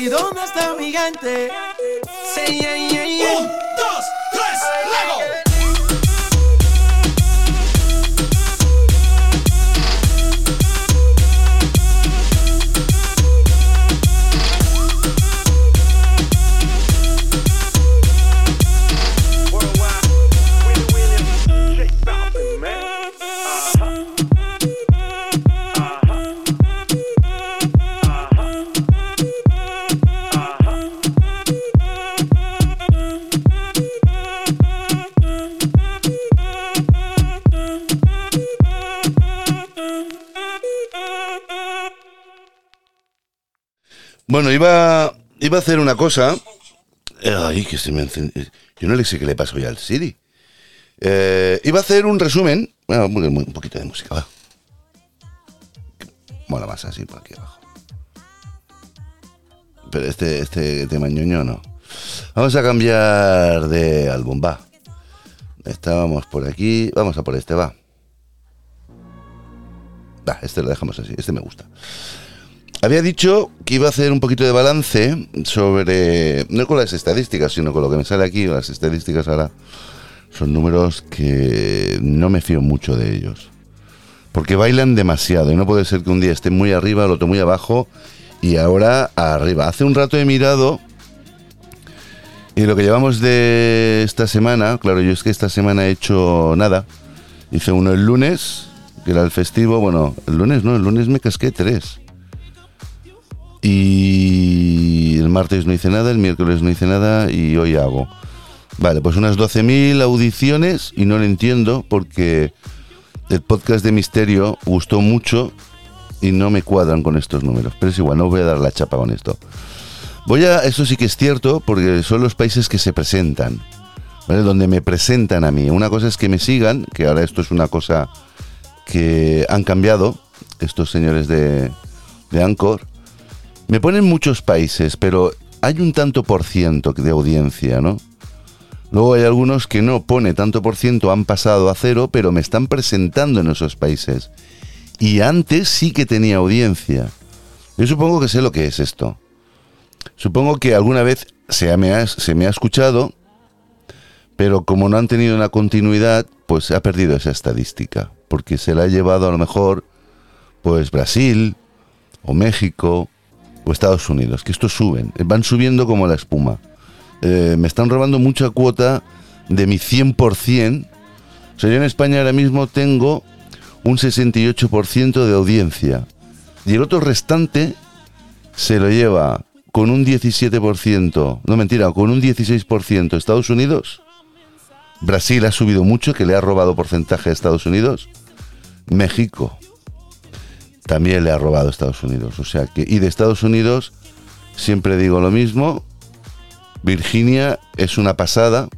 [SPEAKER 8] ¿Y dónde está mi gente? Sí, yeah, yeah, yeah.
[SPEAKER 9] Un, dos, tres, Lego.
[SPEAKER 1] Bueno, iba, iba a hacer una cosa. Ay, que se me encen- Yo no le sé qué le pasó ya al Siri. Eh, iba a hacer un resumen. Bueno, un poquito de música, va. Mola más así por aquí abajo. Pero este, este tema ñoño no. Vamos a cambiar de álbum, va. Estábamos por aquí. Vamos a por este, va. Va, este lo dejamos así. Este me gusta. Había dicho que iba a hacer un poquito de balance sobre, no con las estadísticas, sino con lo que me sale aquí. Las estadísticas ahora son números que no me fío mucho de ellos. Porque bailan demasiado y no puede ser que un día esté muy arriba, el otro muy abajo y ahora arriba. Hace un rato he mirado y lo que llevamos de esta semana, claro, yo es que esta semana he hecho nada. Hice uno el lunes, que era el festivo. Bueno, el lunes no, el lunes me casqué tres. Y el martes no hice nada, el miércoles no hice nada y hoy hago. Vale, pues unas 12.000 audiciones y no lo entiendo porque el podcast de Misterio gustó mucho y no me cuadran con estos números. Pero es igual, no voy a dar la chapa con esto. Voy a, eso sí que es cierto, porque son los países que se presentan, ¿vale? Donde me presentan a mí. Una cosa es que me sigan, que ahora esto es una cosa que han cambiado estos señores de, de Anchor. Me ponen muchos países, pero hay un tanto por ciento de audiencia, ¿no? Luego hay algunos que no pone tanto por ciento, han pasado a cero, pero me están presentando en esos países. Y antes sí que tenía audiencia. Yo supongo que sé lo que es esto. Supongo que alguna vez se me ha, escuchado, pero como no han tenido una continuidad, pues ha perdido esa estadística. Porque se la ha llevado a lo mejor, pues Brasil, o México, o Estados Unidos, que estos suben, van subiendo como la espuma. Eh, me están robando mucha cuota de mi 100%. O sea, yo en España ahora mismo tengo un 68% de audiencia. Y el otro restante se lo lleva con un 17%, no mentira, con un 16% Estados Unidos. Brasil ha subido mucho, que le ha robado porcentaje a Estados Unidos. México también le ha robado a Estados Unidos. O sea que, y de Estados Unidos, siempre digo lo mismo, Virginia es una pasada.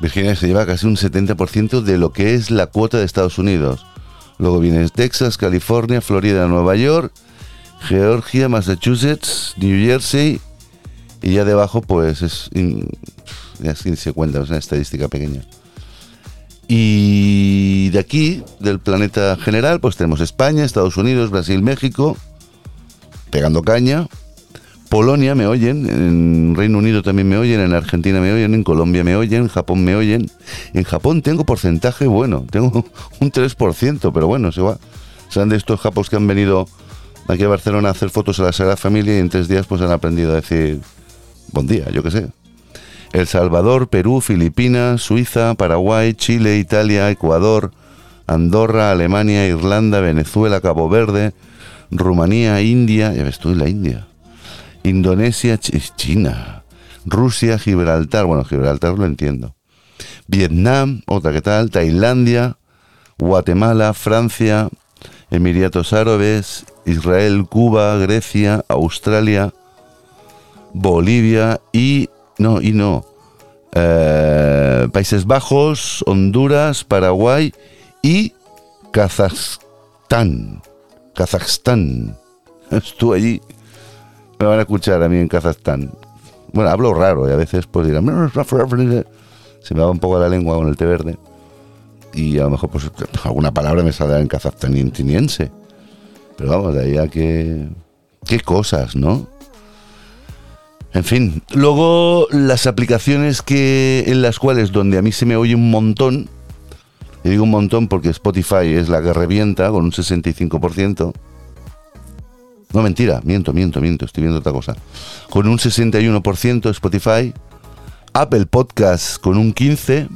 [SPEAKER 1] Virginia se lleva casi un 70% de lo que es la cuota de Estados Unidos. Luego viene Texas, California, Florida, Nueva York, Georgia, Massachusetts, New Jersey. Y ya debajo, pues es. ya se cuenta, es una estadística pequeña. Y de aquí, del planeta general, pues tenemos España, Estados Unidos, Brasil, México, pegando caña. Polonia me oyen, en Reino Unido también me oyen, en Argentina me oyen, en Colombia me oyen, en Japón me oyen. En Japón tengo porcentaje bueno, tengo un 3%, pero bueno, se va. Serán de estos japos que han venido aquí a Barcelona a hacer fotos a la Sagrada Familia y en tres días pues han aprendido a decir buen día, yo qué sé. El Salvador, Perú, Filipinas, Suiza, Paraguay, Chile, Italia, Ecuador, Andorra, Alemania, Irlanda, Venezuela, Cabo Verde, Rumanía, India, ya ves tú, y la India. Indonesia, Ch- China, Rusia, Gibraltar, bueno, Gibraltar lo entiendo. Vietnam, otra que tal, Tailandia, Guatemala, Francia, Emiratos Árabes, Israel, Cuba, Grecia, Australia, Bolivia y... No, y no. Eh, Países Bajos, Honduras, Paraguay y Kazajstán. Kazajstán. Estuve allí. Me van a escuchar a mí en Kazajstán. Bueno, hablo raro y a veces pues dirán... Se me va un poco la lengua con el té verde. Y a lo mejor pues alguna palabra me saldrá en kazajstaniense. Pero vamos, de ahí a que... Qué cosas, ¿no? En fin, luego las aplicaciones que en las cuales donde a mí se me oye un montón, y digo un montón porque Spotify es la que revienta con un 65%. No, mentira, miento, miento, miento, estoy viendo otra cosa. Con un 61% Spotify, Apple Podcast con un 15%,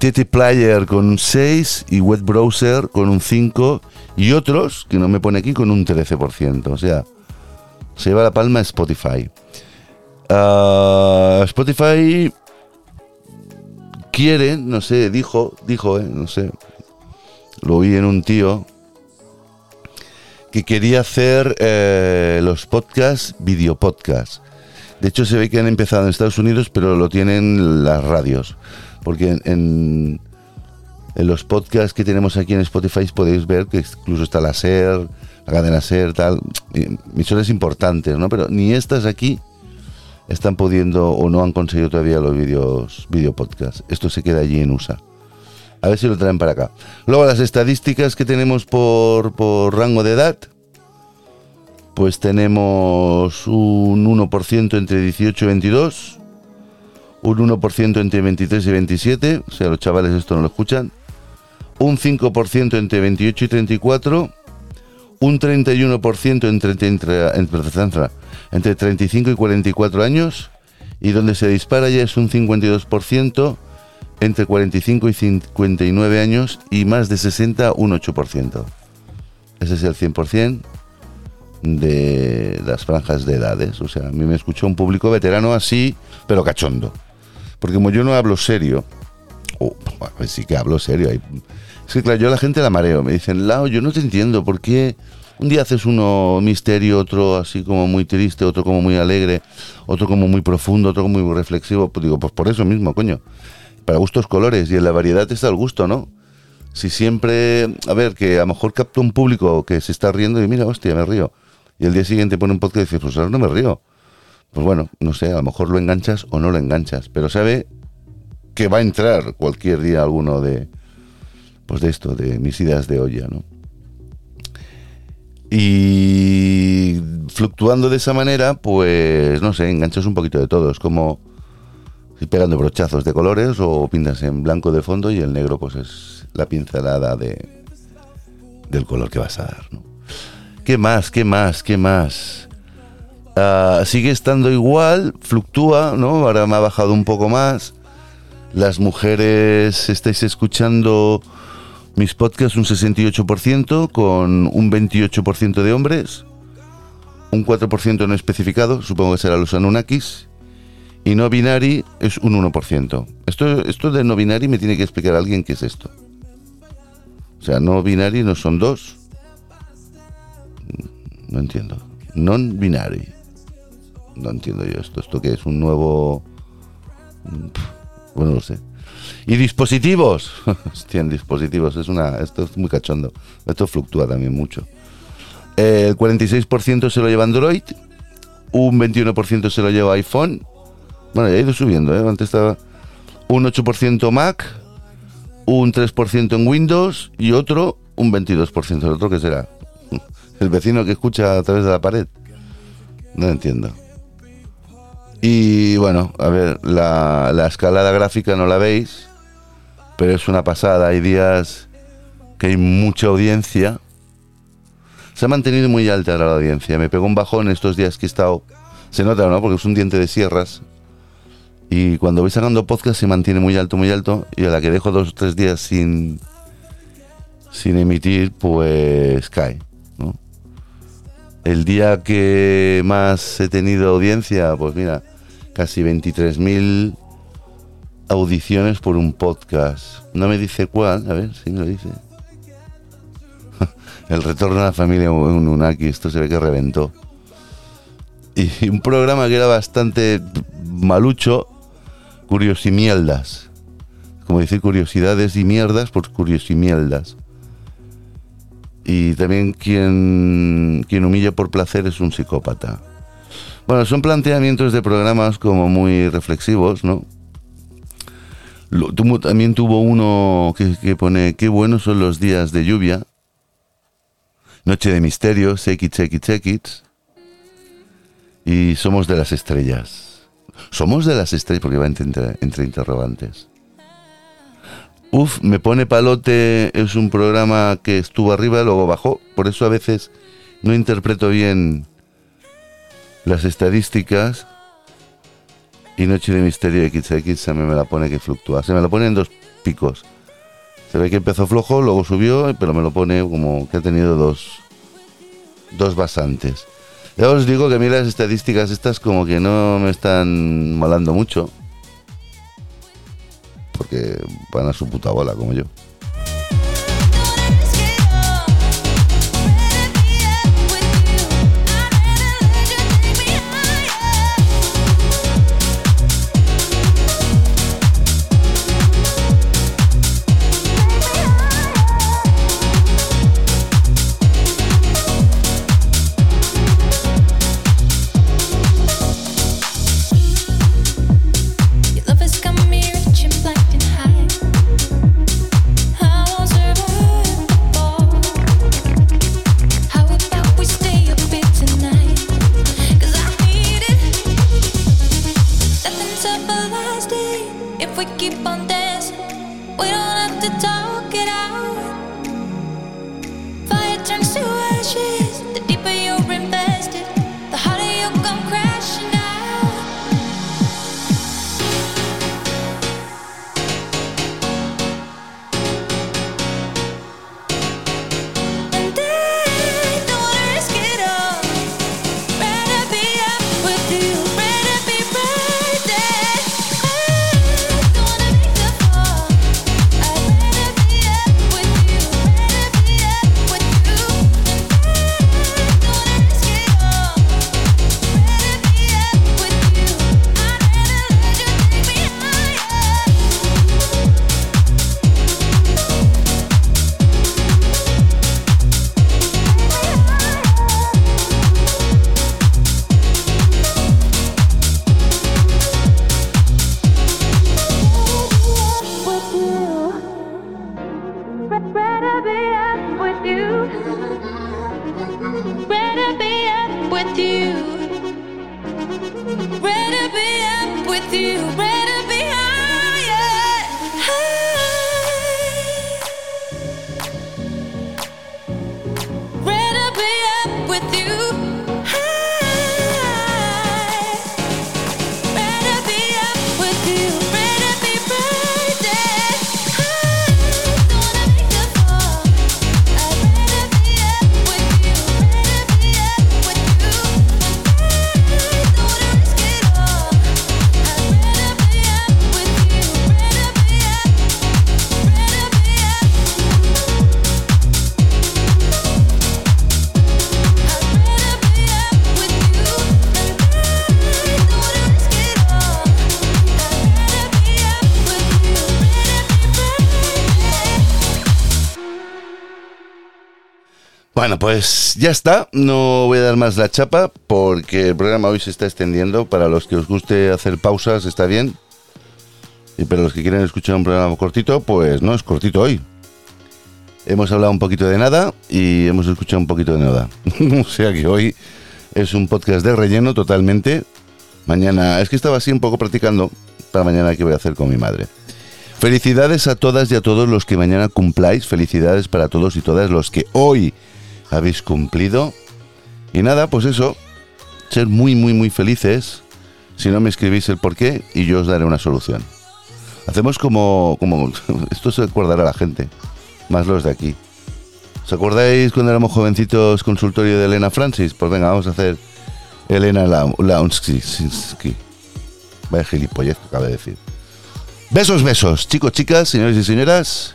[SPEAKER 1] TT Player con un 6 y Web Browser con un 5 y otros, que no me pone aquí, con un 13%. O sea, se lleva la palma Spotify. Ah, Spotify quiere, no sé, dijo, dijo, eh, no sé, lo vi en un tío que quería hacer eh, los podcasts, videopodcasts. De hecho, se ve que han empezado en Estados Unidos, pero lo tienen las radios. Porque en, en- en los podcasts que tenemos aquí en Spotify podéis ver que incluso está la SER, cadena SER, tal, emisoras importantes, ¿no? Pero ni estas aquí están pudiendo o no han conseguido todavía los vídeos video podcasts. Esto se queda allí en USA. A ver si lo traen para acá. Luego las estadísticas que tenemos por, por rango de edad. Pues tenemos un 1% entre 18 y 22. Un 1% entre 23 y 27. O sea, los chavales esto no lo escuchan. Un 5% entre 28 y 34. Un 31% entre, entre, entre, entre 35 y 44 años. Y donde se dispara ya es un 52% entre 45 y 59 años y más de 60, un 8%. Ese es el 100% de las franjas de edades. O sea, a mí me escuchó un público veterano así, pero cachondo. Porque como yo no hablo serio, o pues sí que hablo serio. hay- Que claro, yo la gente la mareo. Me dicen, Lao, yo no te entiendo, ¿por qué un día haces uno misterio, otro así como muy triste, otro como muy alegre, otro como muy profundo, otro como muy reflexivo? Pues digo, pues por eso mismo, coño. Para gustos colores y en la variedad está el gusto, ¿no? Si siempre, a ver, que a lo mejor capto un público que se está riendo y mira, hostia, me río. Y el día siguiente pone un podcast y dice, pues ahora no me río. Pues bueno, no sé, a lo mejor lo enganchas o no lo enganchas, pero sabe que va a entrar cualquier día alguno de, pues de esto, de mis ideas de olla, ¿no? Y fluctuando de esa manera, pues no sé, enganchas un poquito de todo. Es como ir pegando brochazos de colores o pintas en blanco de fondo y el negro pues es la pincelada de, del color que vas a dar, ¿no? ¿Qué más? ¿Qué más? ¿Qué más? Ah, sigue estando igual, fluctúa, ¿no? Ahora me ha bajado un poco más. Las mujeres estáis escuchando mis podcasts un 68%, con un 28% de hombres, un 4% no especificado, supongo que será los Anunnakis, y no binary es un 1%. Esto, esto de no binary me tiene que explicar alguien qué es esto. O sea, no binary no son dos. No entiendo. Non-binary. No entiendo yo esto. ¿Esto qué es? ¿Un nuevo...? Pff, Bueno, no sé. Y dispositivos. Hostia, dispositivos. Es una, esto es muy cachondo. Esto fluctúa también mucho. El 46% se lo lleva Android. Un 21% se lo lleva iPhone. Bueno, ya ha ido subiendo. ¿eh? Antes estaba un 8% Mac. Un 3% en Windows. Y otro, un 22%. ¿El otro qué será? El vecino que escucha a través de la pared. No entiendo. Y bueno, a ver, la, la escalada gráfica no la veis, pero es una pasada. Hay días que hay mucha audiencia. Se ha mantenido muy alta la audiencia. Me pegó un bajón estos días que he estado. Se nota, ¿no? Porque es un diente de sierras. Y cuando voy sacando podcast se mantiene muy alto, muy alto. Y a la que dejo dos o tres días sin, sin emitir, pues cae. El día que más he tenido audiencia, pues mira, casi 23.000 audiciones por un podcast. No me dice cuál, a ver si me lo dice. El retorno a la familia Ununaki, esto se ve que reventó. y un programa que era bastante malucho, Curiosimierdas. Como decir curiosidades y mierdas, pues curiosimierdas. Y también quien, quien humilla por placer es un psicópata. Bueno, son planteamientos de programas como muy reflexivos, ¿no? Tuvo- también tuvo uno que, que pone, qué buenos son los días de lluvia. Noche de misterio, It, Shake It. Y somos de las estrellas. Somos de las estrellas, porque va entre, entre interrogantes. Uf, me pone palote, es un programa que estuvo arriba, luego bajó. Por eso a veces no interpreto bien las estadísticas. Y Noche de Misterio de XX se me, me la pone que fluctúa. Se me la pone en dos picos. Se ve que empezó flojo, luego subió, pero me lo pone como que ha tenido dos, dos basantes. Ya os digo que a mí las estadísticas estas como que no me están malando mucho. Porque van a su puta bola, como yo. Bueno, pues ya está. No voy a dar más la chapa porque el programa hoy se está extendiendo. Para los que os guste hacer pausas está bien. Y para los que quieren escuchar un programa cortito, pues no es cortito hoy. Hemos hablado un poquito de nada y hemos escuchado un poquito de nada. o sea que hoy es un podcast de relleno totalmente. Mañana, es que estaba así un poco practicando para mañana qué voy a hacer con mi madre. Felicidades a todas y a todos los que mañana cumpláis. Felicidades para todos y todas los que hoy habéis cumplido. Y nada, pues eso. Ser muy, muy, muy felices. Si no me escribís el porqué y yo os daré una solución. Hacemos como, como esto se acordará la gente, más los de aquí. ¿Os acordáis cuando éramos jovencitos consultorio de Elena Francis? Pues venga, vamos a hacer Elena Launsky. Vaya gilipollez que acaba de decir. Besos, besos, chicos, chicas, señores y señoras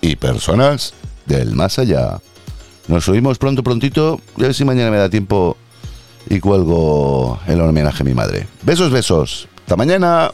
[SPEAKER 1] y personas del más allá. Nos subimos pronto, prontito. Y a ver si mañana me da tiempo y cuelgo el homenaje a mi madre. Besos, besos. Hasta mañana.